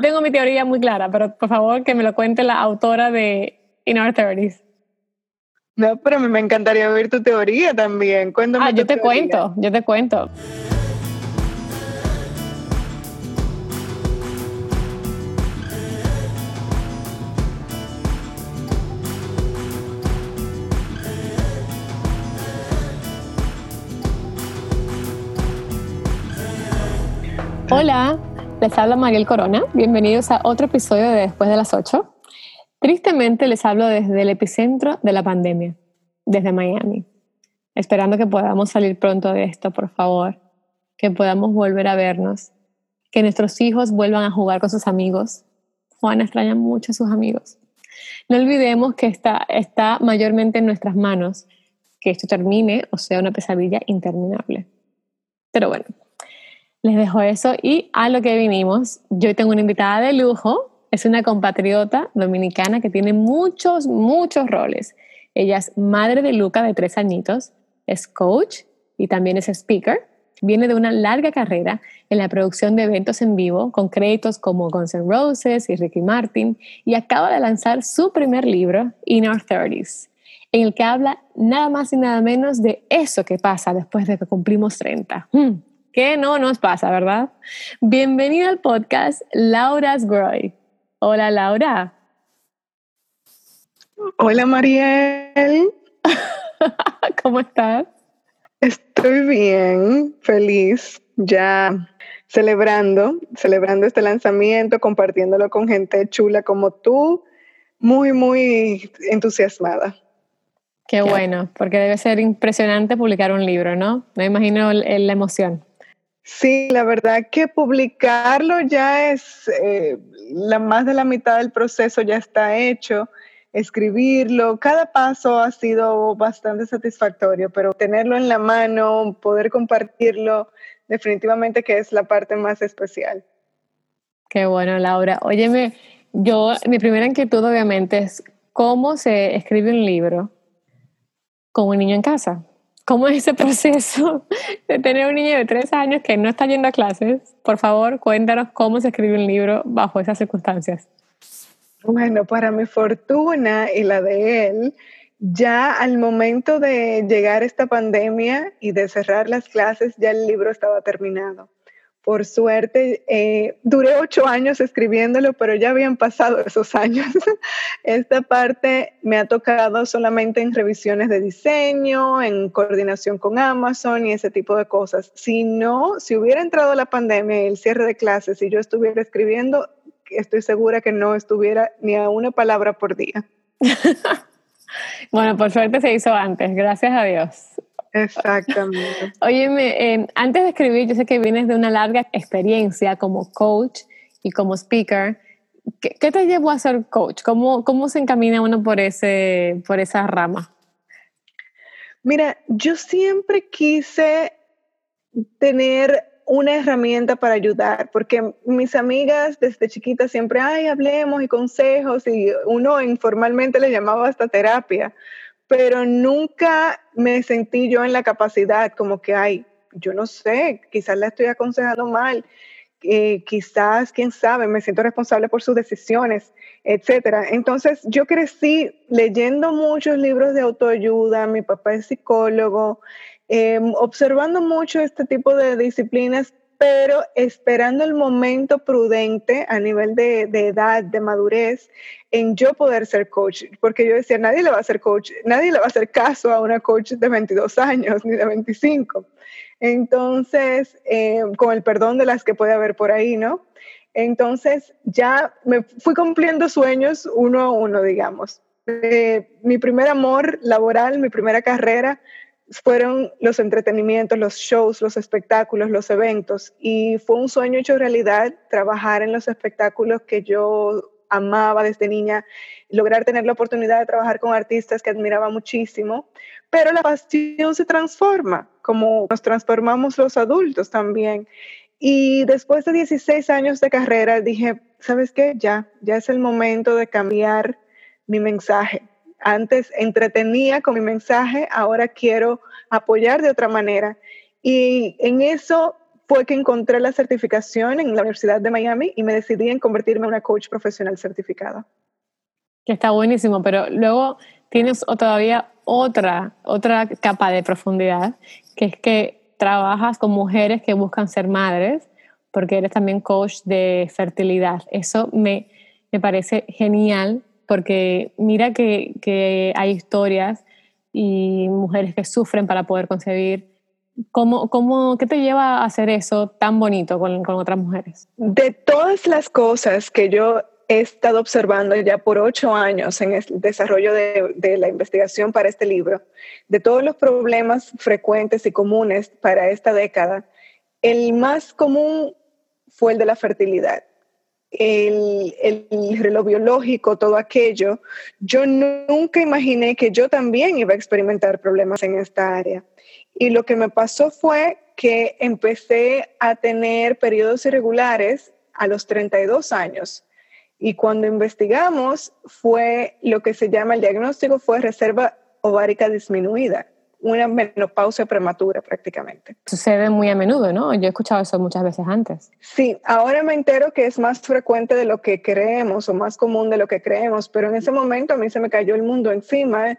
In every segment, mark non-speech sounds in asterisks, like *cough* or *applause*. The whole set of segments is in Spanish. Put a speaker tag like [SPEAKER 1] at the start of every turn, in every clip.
[SPEAKER 1] Tengo mi teoría muy clara, pero por favor que me lo cuente la autora de In Our 30s.
[SPEAKER 2] No, pero me encantaría ver tu teoría también. Cuéntame
[SPEAKER 1] ah, yo te cuento, yo te cuento. Hola, les habla Mariel Corona. Bienvenidos a otro episodio de Después de las 8. Tristemente les hablo desde el epicentro de la pandemia, desde Miami. Esperando que podamos salir pronto de esto, por favor. Que podamos volver a vernos. Que nuestros hijos vuelvan a jugar con sus amigos. Juana extraña mucho a sus amigos. No olvidemos que está, está mayormente en nuestras manos que esto termine o sea una pesadilla interminable. Pero bueno, les dejo eso y a lo que vinimos. Yo tengo una invitada de lujo, es una compatriota dominicana que tiene muchos, muchos roles. Ella es madre de Luca de tres añitos, es coach y también es speaker. Viene de una larga carrera en la producción de eventos en vivo con créditos como Guns N' Roses y Ricky Martin y acaba de lanzar su primer libro, In Our Thirties, en el que habla nada más y nada menos de eso que pasa después de que cumplimos 30 que no nos pasa, ¿verdad? Bienvenida al podcast Laura's Groy. Hola, Laura.
[SPEAKER 2] Hola, Mariel. *laughs*
[SPEAKER 1] ¿Cómo estás?
[SPEAKER 2] Estoy bien, feliz, ya celebrando, celebrando este lanzamiento, compartiéndolo con gente chula como tú, muy, muy entusiasmada.
[SPEAKER 1] Qué bueno, porque debe ser impresionante publicar un libro, ¿no? Me imagino la emoción.
[SPEAKER 2] Sí, la verdad que publicarlo ya es, eh, la, más de la mitad del proceso ya está hecho. Escribirlo, cada paso ha sido bastante satisfactorio, pero tenerlo en la mano, poder compartirlo, definitivamente que es la parte más especial.
[SPEAKER 1] Qué bueno, Laura. Óyeme, yo, mi primera inquietud obviamente es cómo se escribe un libro con un niño en casa. ¿Cómo es ese proceso *laughs* de tener un niño de tres años que no está yendo a clases? Por favor, cuéntanos cómo se escribe un libro bajo esas circunstancias.
[SPEAKER 2] Bueno, para mi fortuna y la de él, ya al momento de llegar esta pandemia y de cerrar las clases, ya el libro estaba terminado. Por suerte, eh, duré ocho años escribiéndolo, pero ya habían pasado esos años. *laughs* Esta parte me ha tocado solamente en revisiones de diseño, en coordinación con Amazon y ese tipo de cosas. Si no, si hubiera entrado la pandemia y el cierre de clases y yo estuviera escribiendo, estoy segura que no estuviera ni a una palabra por día. *laughs*
[SPEAKER 1] bueno, por suerte se hizo antes, gracias a Dios.
[SPEAKER 2] Exactamente. *laughs*
[SPEAKER 1] Óyeme, eh, antes de escribir, yo sé que vienes de una larga experiencia como coach y como speaker. ¿Qué, te llevó a ser coach? ¿Cómo, ¿Cómo se encamina uno por, ese, por esa rama?
[SPEAKER 2] Mira, yo siempre quise tener una herramienta para ayudar, porque mis amigas desde chiquitas siempre, ay, hablemos y consejos, y uno informalmente le llamaba hasta terapia, pero nunca me sentí yo en la capacidad como que, ay, yo no sé, quizás la estoy aconsejando mal, eh, quizás, quién sabe, me siento responsable por sus decisiones, etcétera. Entonces, yo crecí leyendo muchos libros de autoayuda, mi papá es psicólogo, em, observando mucho este tipo de disciplinas pero esperando el momento prudente a nivel de, edad, de madurez, en yo poder ser coach, porque yo decía, nadie le va a hacer coach, nadie le va a hacer caso a una coach de 22 años *laughs* ni de 25. Entonces, eh, con el perdón de las que puede haber por ahí, ¿no? Entonces, ya me fui cumpliendo sueños uno a uno, digamos. Eh, mi primer amor laboral, mi primera carrera, fueron los entretenimientos, los shows, los espectáculos, los eventos. Y fue un sueño hecho realidad trabajar en los espectáculos que yo amaba desde niña, lograr tener la oportunidad de trabajar con artistas que admiraba muchísimo. Pero la pasión se transforma, como nos transformamos los adultos también. Y después de 16 años de carrera dije, ¿sabes qué? Ya, ya es el momento de cambiar mi mensaje antes entretenía con mi mensaje, ahora quiero apoyar de otra manera. Y en eso fue que encontré la certificación en la Universidad de Miami y me decidí en convertirme en una coach profesional certificada.
[SPEAKER 1] Que está buenísimo, pero luego tienes todavía otra, otra capa de profundidad, que es que trabajas con mujeres que buscan ser madres, porque eres también coach de fertilidad. Eso me, me parece genial, porque mira que, hay historias y mujeres que sufren para poder concebir ¿Cómo, cómo, ¿Qué te lleva a hacer eso tan bonito con, con, otras mujeres?
[SPEAKER 2] De todas las cosas que yo he estado observando ya por ocho años en el desarrollo de, de la investigación para este libro, de todos los problemas frecuentes y comunes para esta década, el más común fue el de la fertilidad. El, el, reloj biológico, todo aquello, yo nunca imaginé que yo también iba a experimentar problemas en esta área. Y lo que me pasó fue que empecé a tener periodos irregulares a los 32 años. Y cuando investigamos fue lo que se llama el diagnóstico fue reserva ovárica disminuida, una menopausia prematura prácticamente.
[SPEAKER 1] Sucede muy a menudo, ¿no? Yo he escuchado eso muchas veces antes.
[SPEAKER 2] Sí, ahora me entero que es más frecuente de lo que creemos o más común de lo que creemos, pero en ese momento a mí se me cayó el mundo encima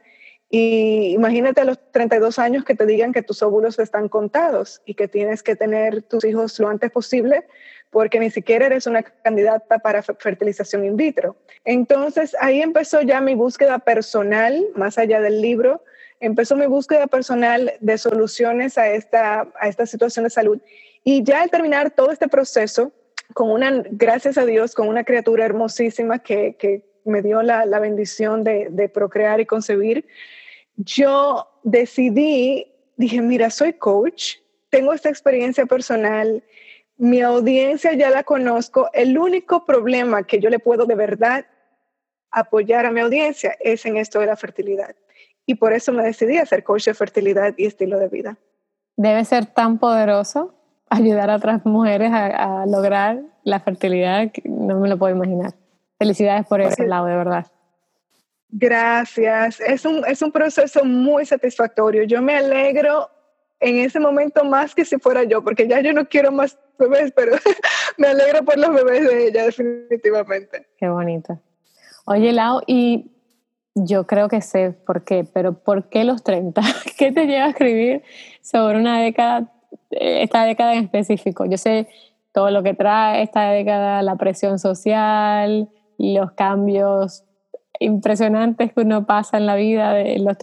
[SPEAKER 2] y imagínate a los 32 años que te digan que tus óvulos están contados y que tienes que tener tus hijos lo antes posible porque ni siquiera eres una candidata para fertilización in vitro. Entonces ahí empezó ya mi búsqueda personal, más allá del libro, empezó mi búsqueda personal de soluciones a esta, a esta situación de salud. Y ya al terminar todo este proceso, con una, gracias a Dios, con una criatura hermosísima que, que me dio la, la bendición de, de procrear y concebir, yo decidí, dije, mira, soy coach, tengo esta experiencia personal, mi audiencia ya la conozco, el único problema que yo le puedo de verdad apoyar a mi audiencia es en esto de la fertilidad. Y por eso me decidí a ser coach de fertilidad y estilo de vida.
[SPEAKER 1] Debe ser tan poderoso ayudar a otras mujeres a, a lograr la fertilidad que no me lo puedo imaginar. Felicidades por ese lado, de verdad.
[SPEAKER 2] Gracias. Es un, es un proceso muy satisfactorio. Yo me alegro en ese momento más que si fuera yo, porque ya yo no quiero más bebés, pero *laughs* me alegro por los bebés de ella, definitivamente.
[SPEAKER 1] Qué bonito. Oye, Lau, y yo creo que sé por qué, pero ¿por qué los 30? *laughs* ¿Qué te lleva a escribir sobre una década, esta década en específico? Yo sé todo lo que trae esta década, la presión social, los cambios impresionantes que uno pasa en la vida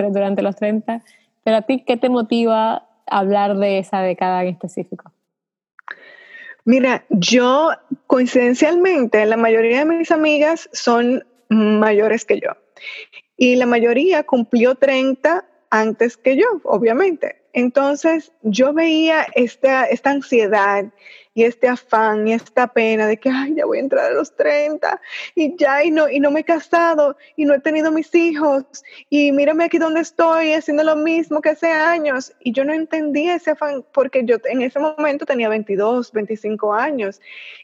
[SPEAKER 1] durante los 30. Pero a ti, ¿qué te motiva hablar de esa década en específico?
[SPEAKER 2] Mira, yo coincidencialmente, la mayoría de mis amigas son mayores que yo. Y la mayoría cumplió 30 antes que yo, obviamente. Entonces yo veía esta, esta ansiedad y este afán y esta pena de que, ay, ya voy a entrar a los 30 y ya, y no, y no me he casado y no he tenido mis hijos y mírame aquí donde estoy haciendo lo mismo que hace años. Y yo no entendía ese afán porque yo en ese momento tenía 22, 25 años.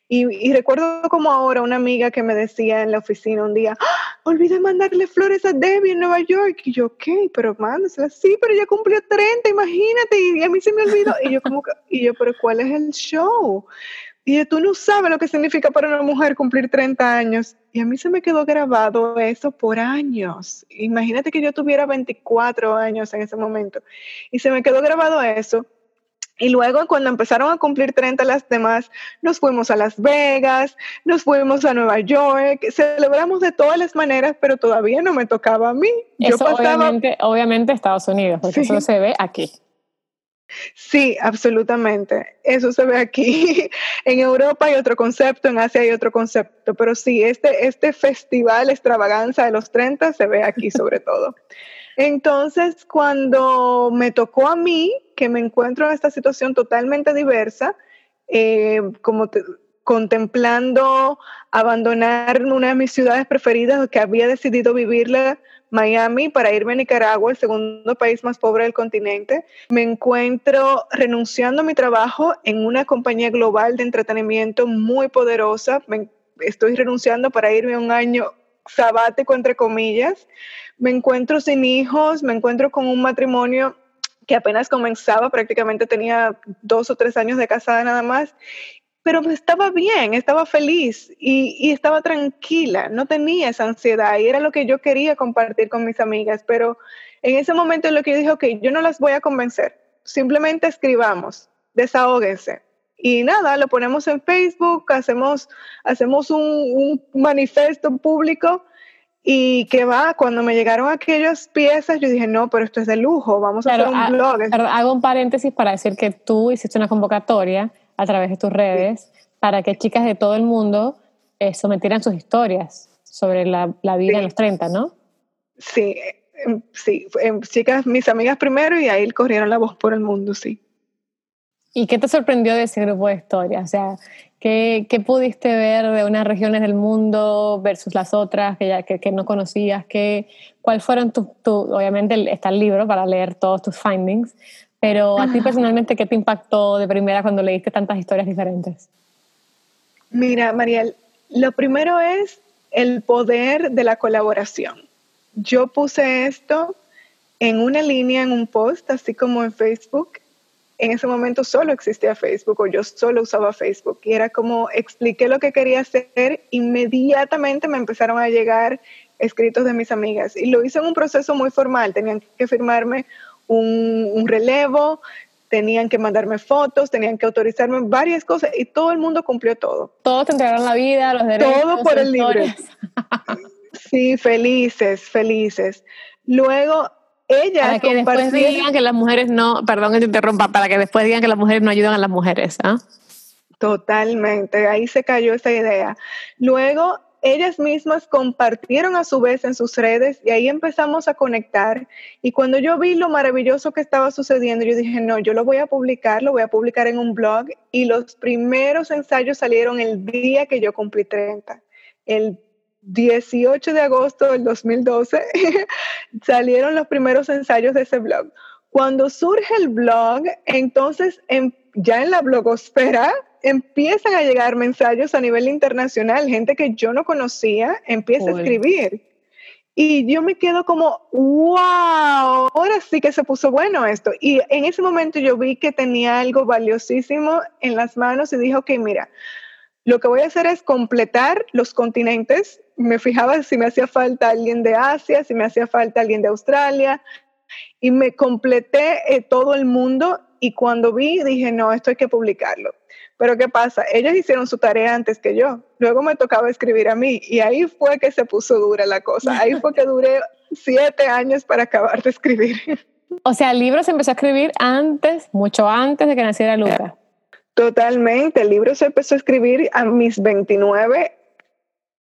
[SPEAKER 2] Y, y recuerdo como ahora una amiga que me decía en la oficina un día, ¡Ah! olvidé mandarle flores a Debbie en Nueva York. Y yo, ok, pero mándaselas. Sí, pero ya cumplió 30, imagínate. Y a mí se me olvidó. Y yo como, y yo, pero ¿cuál es el show? Y tú no sabes lo que significa para una mujer cumplir 30 años. Y a mí se me quedó grabado eso por años. Imagínate que yo tuviera 24 años en ese momento. Y se me quedó grabado eso. Y luego cuando empezaron a cumplir 30 las demás, nos fuimos a Las Vegas, nos fuimos a Nueva York, celebramos de todas las maneras, pero todavía no me tocaba a mí.
[SPEAKER 1] Eso obviamente, obviamente Estados Unidos, porque eso se ve aquí.
[SPEAKER 2] Sí, absolutamente. Eso se ve aquí. *laughs* En Europa hay otro concepto, en Asia hay otro concepto, pero sí, este, este festival extravaganza de los 30 se ve aquí *laughs* sobre todo. Entonces, cuando me tocó a mí, que me encuentro en esta situación totalmente diversa, eh, como contemplando abandonar una de mis ciudades preferidas que había decidido vivirla Miami para irme a Nicaragua, el segundo país más pobre del continente. Me encuentro renunciando a mi trabajo en una compañía global de entretenimiento muy poderosa. estoy renunciando para irme un año sabático, entre comillas. Me encuentro sin hijos, me encuentro con un matrimonio que apenas comenzaba, prácticamente tenía dos o tres años de casada nada más, pero estaba bien, estaba feliz y, y, estaba tranquila, no tenía esa ansiedad y era lo que yo quería compartir con mis amigas, pero en ese momento en lo que yo dije, ok, yo no las voy a convencer, simplemente escribamos, desahóguense. Y nada, lo ponemos en Facebook, hacemos, hacemos un, un manifiesto público y que va, cuando me llegaron aquellas piezas, yo dije, no, pero esto es de lujo, vamos a hacer un blog.
[SPEAKER 1] Hago un paréntesis para decir que tú hiciste una convocatoria a través de tus redes para que chicas de todo el mundo eh, sometieran sus historias sobre la, la vida en los 30, ¿no?
[SPEAKER 2] Sí, em, sí, em, chicas, mis amigas primero y ahí corrieron la voz por el mundo, sí.
[SPEAKER 1] ¿Y qué te sorprendió de ese grupo de historias? O sea, ¿qué, ¿qué, pudiste ver de unas regiones del mundo versus las otras que, ya, que, que no conocías? ¿Qué, ¿Cuál fueron tus, tu, obviamente está el libro para leer todos tus findings, pero a ti personalmente, ¿qué te impactó de primera cuando leíste tantas historias diferentes?
[SPEAKER 2] Mira, Mariel, lo primero es el poder de la colaboración. Yo puse esto en una línea, en un post, así como en Facebook, en ese momento solo existía Facebook o yo solo usaba Facebook y era como expliqué lo que quería hacer, inmediatamente me empezaron a llegar escritos de mis amigas y lo hice en un proceso muy formal, tenían que firmarme un, relevo, tenían que mandarme fotos, tenían que autorizarme varias cosas y todo el mundo cumplió todo.
[SPEAKER 1] Todos te entregaron la vida, los derechos.
[SPEAKER 2] Todo por el libro. *laughs* sí, felices, felices. Luego ella
[SPEAKER 1] para que después digan que las mujeres no, perdón que te interrumpa, para que después digan que las mujeres no ayudan a las mujeres, ¿ah?
[SPEAKER 2] Totalmente, ahí se cayó esa idea. Luego, ellas mismas compartieron a su vez en sus redes y ahí empezamos a conectar. Y cuando yo vi lo maravilloso que estaba sucediendo, yo dije, no, yo lo voy a publicar, lo voy a publicar en un blog. Y los primeros ensayos salieron el día que yo cumplí 30, el 18 de agosto del 2012 *laughs* salieron los primeros ensayos de ese blog. Cuando surge el blog, entonces ya en la blogosfera empiezan a llegar mensajes a nivel internacional, gente que yo no conocía empieza a escribir. Y yo me quedo como, wow, ahora sí que se puso bueno esto. Y en ese momento yo vi que tenía algo valiosísimo en las manos y dije, ok, mira, lo que voy a hacer es completar los continentes. Me fijaba si me hacía falta alguien de Asia, si me hacía falta alguien de Australia. Y me completé eh, todo el mundo y cuando vi dije, no, esto hay que publicarlo. Pero ¿qué pasa? Ellos hicieron su tarea antes que yo. Luego me tocaba escribir a mí y ahí fue que se puso dura la cosa. Ahí fue que duré siete años para acabar de escribir.
[SPEAKER 1] O sea, el libro se empezó a escribir antes, mucho antes de que naciera Luca.
[SPEAKER 2] Totalmente. El libro se empezó a escribir a mis 29,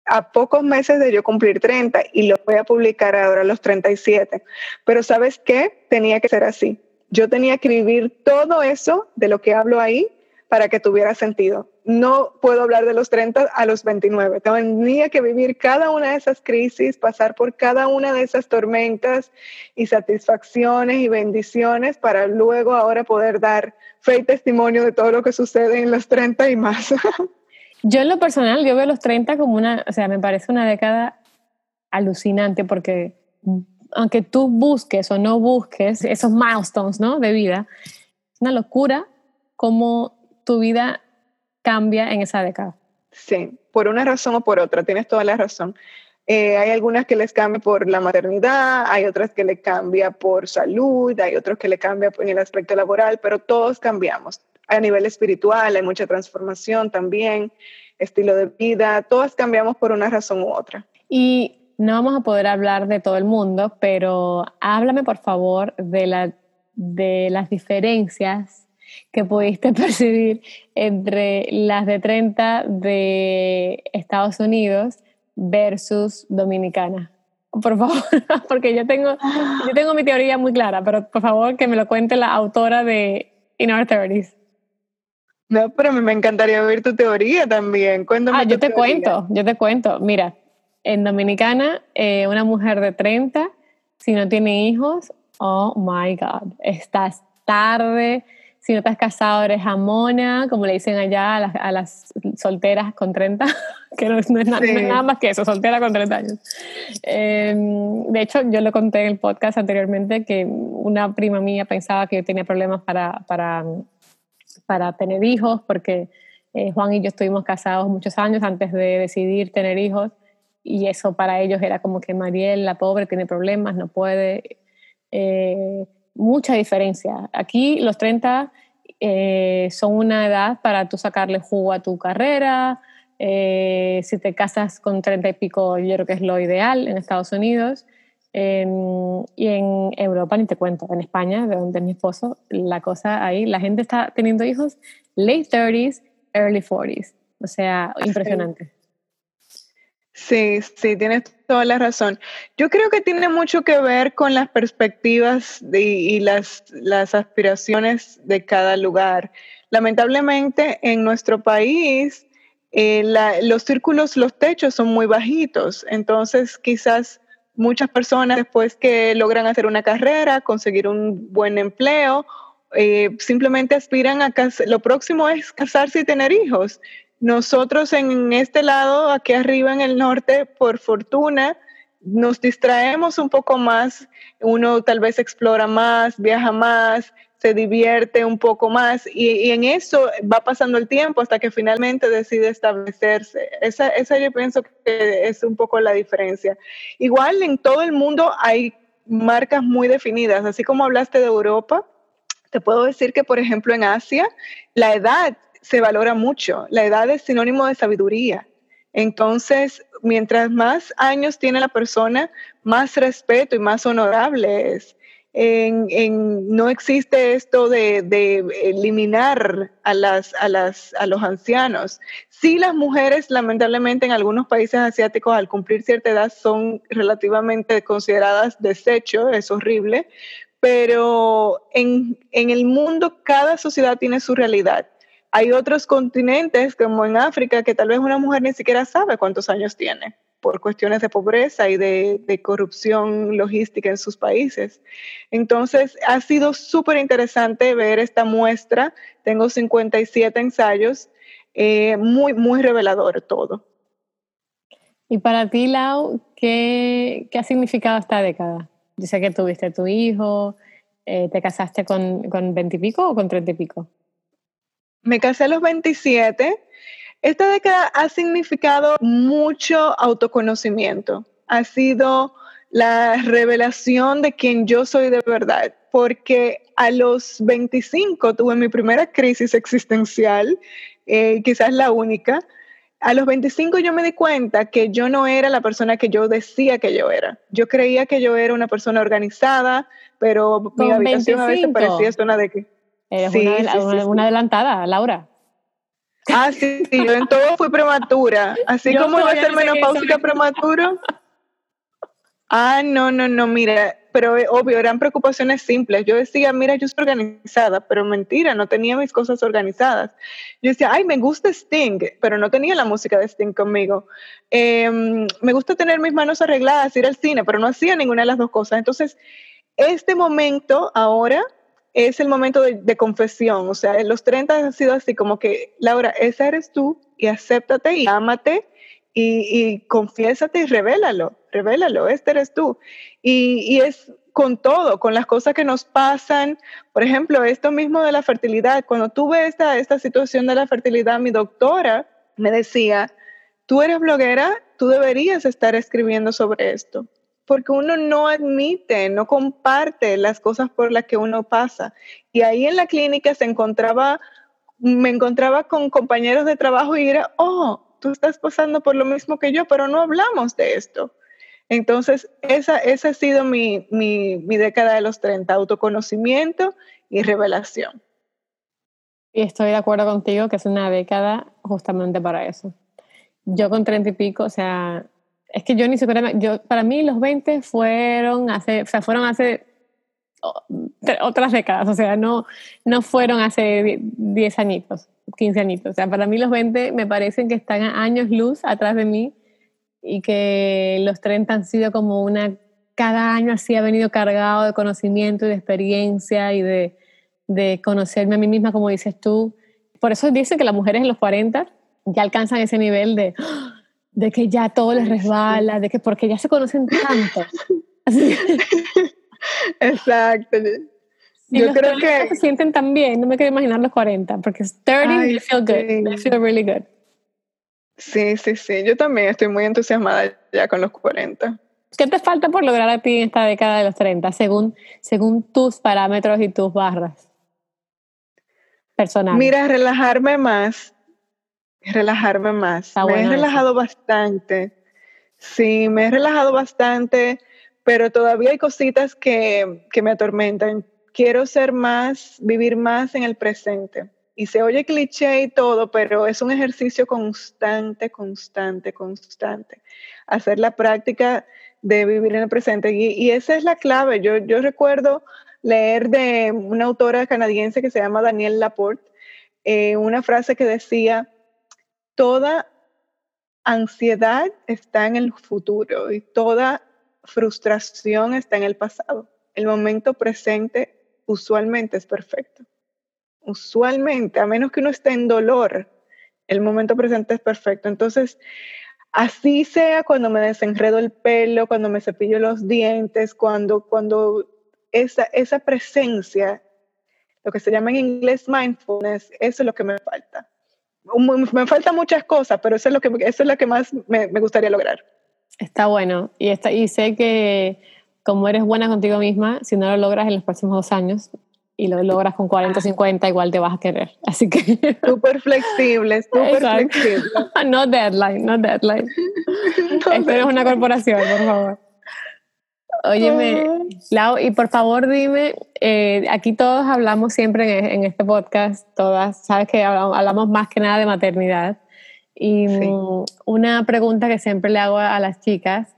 [SPEAKER 2] a pocos meses de yo cumplir 30 y lo voy a publicar ahora a los 37. Pero ¿sabes qué? Tenía que ser así. Yo tenía que vivir todo eso de lo que hablo ahí para que tuviera sentido. No puedo hablar de los 30 a los 29. Tenía que vivir cada una de esas crisis, pasar por cada una de esas tormentas y satisfacciones y bendiciones para luego ahora poder dar fe y testimonio de todo lo que sucede en los 30 y más. *laughs*
[SPEAKER 1] Yo en lo personal, yo veo los 30 como una, o sea, me parece una década alucinante porque aunque tú busques o no busques esos milestones, ¿no? De vida, es una locura cómo tu vida cambia en esa década.
[SPEAKER 2] Sí, por una razón o por otra, tienes toda la razón. Eh, hay algunas que les cambia por la maternidad, hay otras que le cambia por salud, hay otros que le cambia en el aspecto laboral, pero todos cambiamos. A nivel espiritual hay mucha transformación también, estilo de vida, todas cambiamos por una razón u otra.
[SPEAKER 1] Y no vamos a poder hablar de todo el mundo, pero háblame por favor de, la, de las diferencias que pudiste *laughs* percibir entre las de 30 de Estados Unidos versus Dominicana. Por favor, *laughs* porque yo tengo, yo tengo mi teoría muy clara, pero por favor que me lo cuente la autora de In Our 30
[SPEAKER 2] No, pero me encantaría oír tu teoría también.
[SPEAKER 1] Cuéntame ah, yo te cuento, yo te cuento. Mira, en Dominicana, eh, una mujer de 30, si no tiene hijos, oh my God, estás tarde, si no estás casado eres jamona, como le dicen allá a las, solteras con 30, *laughs* que no, es, nada, más que eso, soltera con 30 años. Em, de hecho, yo lo conté en el podcast anteriormente que una prima mía pensaba que yo tenía problemas para, para, para tener hijos, porque eh, Juan y yo estuvimos casados muchos años antes de decidir tener hijos, y eso para ellos era como que Mariel, la pobre, tiene problemas, no puede. Eh, mucha diferencia. Aquí los 30 eh, son una edad para tú sacarle jugo a tu carrera. Eh, si te casas con 30 y pico, yo creo que es lo ideal en Estados Unidos. Em, y en Europa ni te cuento, en España, de donde es mi esposo, la cosa ahí, la gente está teniendo hijos late 30s, early 40s. O sea, impresionante.
[SPEAKER 2] Sí, sí, tienes toda la razón. Yo creo que tiene mucho que ver con las perspectivas y las, las aspiraciones de cada lugar. Lamentablemente, en nuestro país, eh, los círculos, los techos son muy bajitos, entonces quizás muchas personas después que logran hacer una carrera, conseguir un buen empleo, eh, simplemente aspiran a lo próximo es casarse y tener hijos. Nosotros en este lado, aquí arriba en el norte, por fortuna, nos distraemos un poco más, uno tal vez explora más, viaja más, se divierte un poco más y, en eso va pasando el tiempo hasta que finalmente decide establecerse. Esa, esa yo pienso que es un poco la diferencia. Igual en todo el mundo hay marcas muy definidas, así como hablaste de Europa, te puedo decir que, por ejemplo, en Asia, la edad se valora mucho. La edad es sinónimo de sabiduría. Entonces, mientras más años tiene la persona, más respeto y más honorable es. no existe esto de, eliminar a, las, a, las, a los ancianos. Sí, las mujeres, lamentablemente, en algunos países asiáticos, al cumplir cierta edad, son relativamente consideradas desecho, es horrible, pero en, en el mundo cada sociedad tiene su realidad. Hay otros continentes, como en África, que tal vez una mujer ni siquiera sabe cuántos años tiene por cuestiones de pobreza y de, corrupción logística en sus países. Entonces, ha sido súper interesante ver esta muestra. Tengo 57 ensayos, eh, muy, muy revelador todo.
[SPEAKER 1] Y para ti, Lau, ¿qué, ha significado esta década? Yo sé que tuviste tu hijo, eh, ¿te casaste con, con 20 y pico o con 30 y pico?
[SPEAKER 2] Me casé a los 27. Esta década ha significado mucho autoconocimiento. Ha sido la revelación de quién yo soy de verdad, porque a los 25 tuve mi primera crisis existencial, eh, quizás la única. A los 25 yo me di cuenta que yo no era la persona que yo decía que yo era. Yo creía que yo era una persona organizada, pero mi habitación a veces parecía zona de que
[SPEAKER 1] Eres una, adelantada, Laura.
[SPEAKER 2] Ah, sí, sí, yo en todo fui prematura. Así como iba a ser menopáusica prematuro. Ah, no, no, no, mira, pero eh, obvio, eran preocupaciones simples. Yo decía, mira, yo soy organizada, pero mentira, no tenía mis cosas organizadas. Yo decía, ay, me gusta Sting, pero no tenía la música de Sting conmigo. Em, me gusta tener mis manos arregladas, ir al cine, pero no hacía ninguna de las dos cosas. Entonces, este momento ahora es el momento de, confesión. O sea, los 30 ha sido así como que, Laura, esa eres tú y acéptate y ámate y, y confiésate y revélalo, revélalo, este eres tú. Y, y, es con todo, con las cosas que nos pasan. Por ejemplo, esto mismo de la fertilidad. Cuando tuve esta, esta situación de la fertilidad, mi doctora me decía, tú eres bloguera, tú deberías estar escribiendo sobre esto porque uno no admite, no comparte las cosas por las que uno pasa. Y ahí en la clínica se encontraba, me encontraba con compañeros de trabajo y era, oh, tú estás pasando por lo mismo que yo, pero no hablamos de esto. Entonces, esa, esa ha sido mi, mi, mi década de los 30, autoconocimiento y revelación.
[SPEAKER 1] Y estoy de acuerdo contigo que es una década justamente para eso. Yo con 30 y pico, o sea, es que yo ni siquiera, yo, para mí los 20 fueron hace, o sea, fueron hace otras décadas, o sea, no, no fueron hace 10 añitos, 15 añitos. O sea, para mí los 20 me parecen que están a años luz atrás de mí y que los 30 han sido como una, cada año así ha venido cargado de conocimiento y de experiencia y de, de conocerme a mí misma, como dices tú. Por eso dicen que las mujeres en los 40 ya alcanzan ese nivel de, de que ya todo les resbala, de que porque ya se conocen tanto.
[SPEAKER 2] Exacto.
[SPEAKER 1] Yo creo que se sienten tan bien, no me quiero imaginar los 40, porque 30 they feel good, they feel really good.
[SPEAKER 2] Sí, sí, sí, yo también estoy muy entusiasmada ya con los 40.
[SPEAKER 1] ¿Qué te falta por lograr a ti en esta década de los 30, según, según tus parámetros y tus barras personales?
[SPEAKER 2] Mira, relajarme más, relajarme más. me he relajado bastante. Sí, me he relajado bastante, pero todavía hay cositas que, que me atormentan. Quiero ser más, vivir más en el presente. Y se oye cliché y todo, pero es un ejercicio constante, constante, constante. Hacer la práctica de vivir en el presente. Y, esa es la clave. Yo, yo recuerdo leer de una autora canadiense que se llama Danielle Laporte, eh, una frase que decía, toda ansiedad está en el futuro y toda frustración está en el pasado. El momento presente usualmente es perfecto. Usualmente, a menos que uno esté en dolor, el momento presente es perfecto. Entonces, así sea cuando me desenredo el pelo, cuando me cepillo los dientes, cuando, cuando esa, esa presencia, lo que se llama en inglés mindfulness, eso es lo que me falta me faltan muchas cosas, pero eso es lo que, eso es lo que más me, me gustaría lograr.
[SPEAKER 1] Está bueno. Y, está, y sé que como eres buena contigo misma, si no lo logras en los próximos dos años y lo logras con 40 o 50, igual te vas a querer. Así que... *laughs*
[SPEAKER 2] Súper flexible, súper flexible. *laughs*
[SPEAKER 1] no deadline, no deadline. *laughs* Esto es una corporación, por favor. Óyeme, Lau, y por favor dime, eh, aquí todos hablamos siempre en, este podcast, todas, sabes que hablamos, más que nada de maternidad. Y mm, una pregunta que siempre le hago a, las chicas,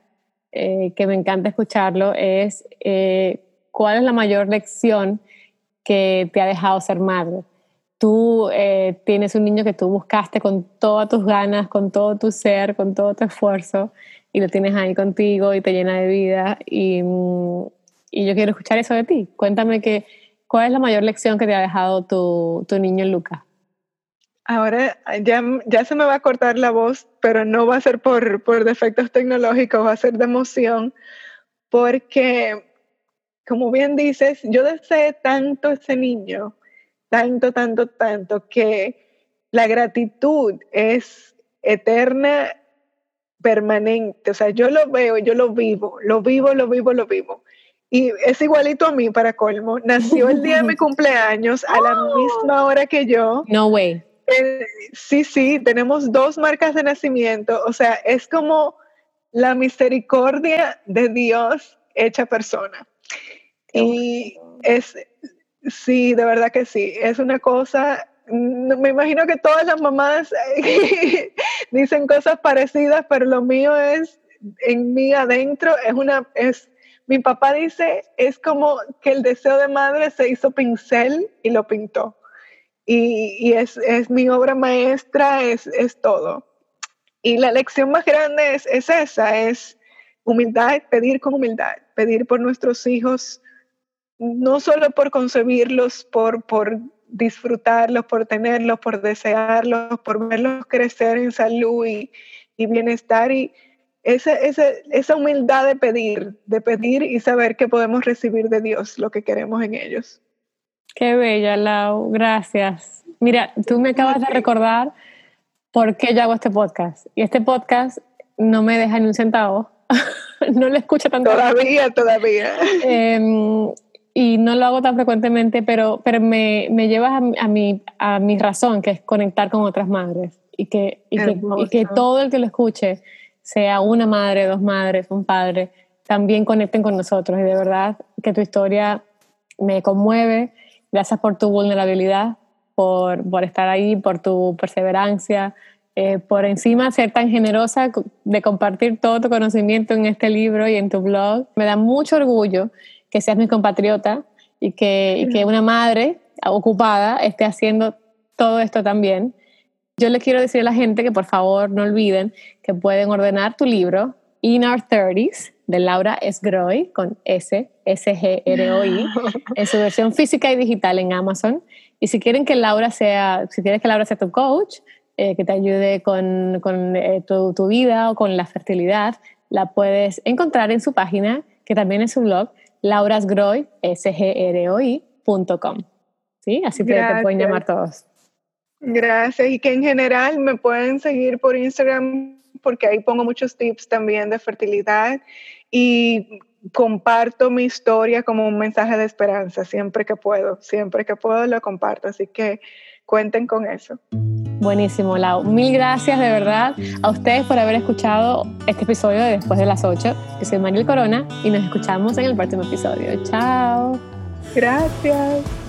[SPEAKER 1] eh, que me encanta escucharlo, es eh, ¿cuál es la mayor lección que te ha dejado ser madre? Tú tienes un niño que tú buscaste con todas tus ganas, con todo tu ser, con todo tu esfuerzo y lo tienes ahí contigo y te llena de vida y, y yo quiero escuchar eso de ti. Cuéntame que, cuál es la mayor lección que te ha dejado tu, tu niño Lucas.
[SPEAKER 2] Ahora ya, ya se me va a cortar la voz, pero no va a ser por, por defectos tecnológicos, va a ser de emoción, porque, como bien dices, yo deseé tanto ese niño, tanto, tanto, tanto, que la gratitud es eterna permanente. O sea, yo lo veo, yo lo vivo, lo vivo, lo vivo, lo vivo. Y es igualito a mí, para colmo. Nació el día de mi *laughs* cumpleaños a la misma hora que yo.
[SPEAKER 1] No way.
[SPEAKER 2] Eh, sí, sí, tenemos dos marcas de nacimiento. O sea, es como la misericordia de Dios hecha persona. Y es, sí, de verdad que sí, es una cosa me imagino que todas las mamás *laughs* dicen cosas parecidas, pero lo mío es en mí adentro, es una, es, mi papá dice, es como que el deseo de madre se hizo pincel y lo pintó. Y, y es, es, mi obra maestra, es, es, todo. Y la lección más grande es, es esa, es humildad, pedir con humildad, pedir por nuestros hijos, no solo por concebirlos, por, por disfrutarlos, por tenerlos, por desearlos, por verlos crecer en salud y, bienestar y esa, esa, humildad de pedir, de pedir y saber que podemos recibir de Dios lo que queremos en ellos.
[SPEAKER 1] Qué bella, Lau, gracias. Mira, tú me acabas de recordar por qué yo hago este podcast. Y este podcast no me deja ni un centavo. *laughs* no lo escucho tanto.
[SPEAKER 2] Todavía, todavía.
[SPEAKER 1] Eh, y no lo hago tan frecuentemente, pero, pero me, me llevas a, a, mi, a mi razón, que es conectar con otras madres y que, y que, y que, todo el que lo escuche, sea una madre, dos madres, un padre, también conecten con nosotros. Y de verdad que tu historia me conmueve. Gracias por tu vulnerabilidad, por, por estar ahí, por tu perseverancia, eh, por encima ser tan generosa de compartir todo tu conocimiento en este libro y en tu blog. Me da mucho orgullo que seas mi compatriota y que, que una madre ocupada esté haciendo todo esto también. Yo le quiero decir a la gente que por favor no olviden que pueden ordenar tu libro, In Our 30s, de Laura Sgroy con S, S-G-R-O-I, *laughs* en su versión física y digital en Amazon. Y si quieren que Laura sea, si quieres que Laura sea tu coach, eh, que te ayude con, con eh, tu, tu, vida o con la fertilidad, la puedes encontrar en su página, que también es su blog, laurasgroy, S-G-R-O-I.com. ¿Sí? Así te, te pueden llamar todos.
[SPEAKER 2] Gracias. Y que en general me pueden seguir por Instagram porque ahí pongo muchos tips también de fertilidad y comparto mi historia como un mensaje de esperanza siempre que puedo, siempre que puedo lo comparto, así que cuenten con eso.
[SPEAKER 1] Buenísimo, Lau. Mil gracias de verdad a ustedes por haber escuchado este episodio de Después de las 8. Yo soy Mariel Corona y nos escuchamos en el próximo episodio. Chao.
[SPEAKER 2] Gracias.